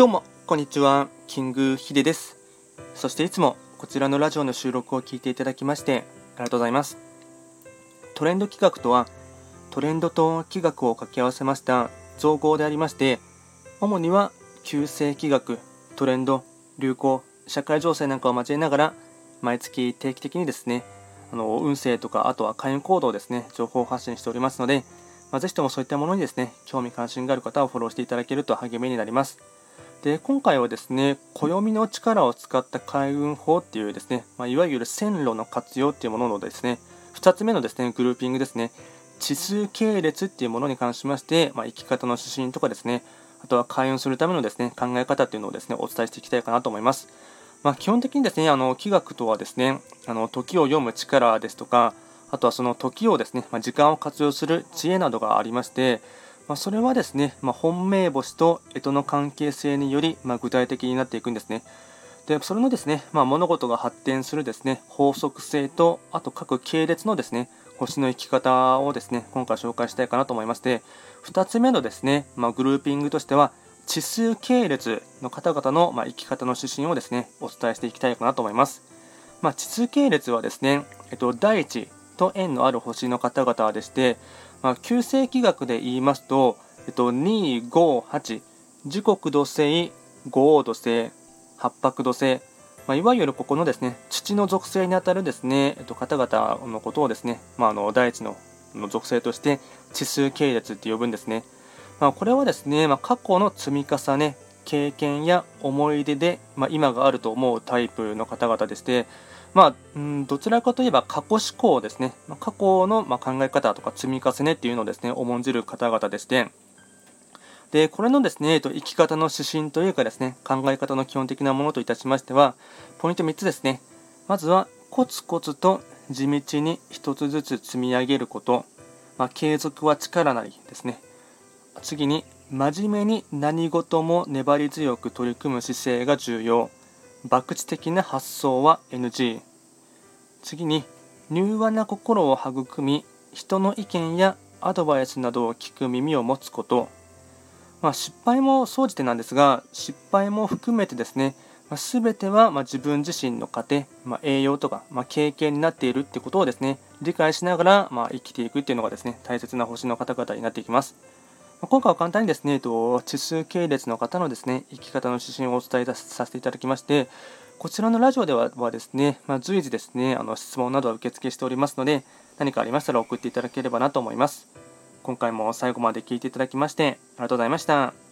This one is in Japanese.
どうも、こんにちは。キングヒデです。そしていつもこちらのラジオの収録を聞いていただきましてありがとうございます。トレンド企画とは、トレンドと企画を掛け合わせました造語でありまして、主には旧世企画、トレンド、流行、社会情勢なんかを交えながら、毎月定期的にですね、あの運勢とか、あとは会員行動ですね、情報発信しておりますので、まあ、ぜひともそういったものにですね、興味関心がある方はフォローしていただけると励みになります。で今回はですね暦の力を使った開運法っていうですね、まあ、いわゆる線路の活用っていうもののですね2つ目のですねグルーピングですね地数系列っていうものに関しまして、まあ、生き方の指針とかですねあとは開運するためのですね考え方っていうのをですねお伝えしていきたいかなと思います。まあ、基本的にですねあの気学とはですねあの時を読む力ですとかあとはその時をですね、ま、時間を活用する知恵などがありましてまあ、それはですね、まあ、本命星と干支の関係性により、まあ、具体的になっていくんですね。でそれのですね、ま、物事が発展するですね法則性と、あと各系列のですね星の生き方をですね今回紹介したいかなと思いまして、2つ目のですね、ま、グルーピングとしては、地数系列の方々の、ま、生き方の指針をですねお伝えしていきたいかなと思います。まあ、地数系列はですね、えっと、第一と縁のある星の方々でして、まあ、旧世紀学で言いますと、えっと、258時刻土星五黄土星八白土星、まあ、いわゆるここのですね土の属性にあたるですね、えっと、方々のことをですね、まあ、あの第一のの属性として地数系列って呼ぶんですね、まあ、これはですね、まあ、過去の積み重ね経験や思い出で、まあ、今があると思うタイプの方々でして、まあ、うん、どちらかといえば過去思考ですね。まあ、過去の、ま考え方とか積み重ねっていうのをですね、重んじる方々でして、で、これのですね、生き方の指針というかですね、考え方の基本的なものといたしましては、ポイント3つですね。まずは、コツコツと地道に1つずつ積み上げること。まあ、継続は力なりですね。次に、真面目に何事も粘り強く取り組む姿勢が重要。博打的な発想は NG 次に柔和な心を育み人の意見やアドバイスなどを聞く耳を持つこと、まあ、失敗も総じてなんですが失敗も含めてですね、まあ、全てはま自分自身の糧、まあ、栄養とか、ま経験になっているってことをですね理解しながらま生きていくっていうのがですね大切な星の方々になっていきます。今回は簡単にですね、地数系列の方のですね、生き方の指針をお伝えさせていただきまして、こちらのラジオではですね、まあ、随時ですね、あの質問などは受付しておりますので、何かありましたら送っていただければなと思います。今回も最後まで聞いていただきまして、ありがとうございました。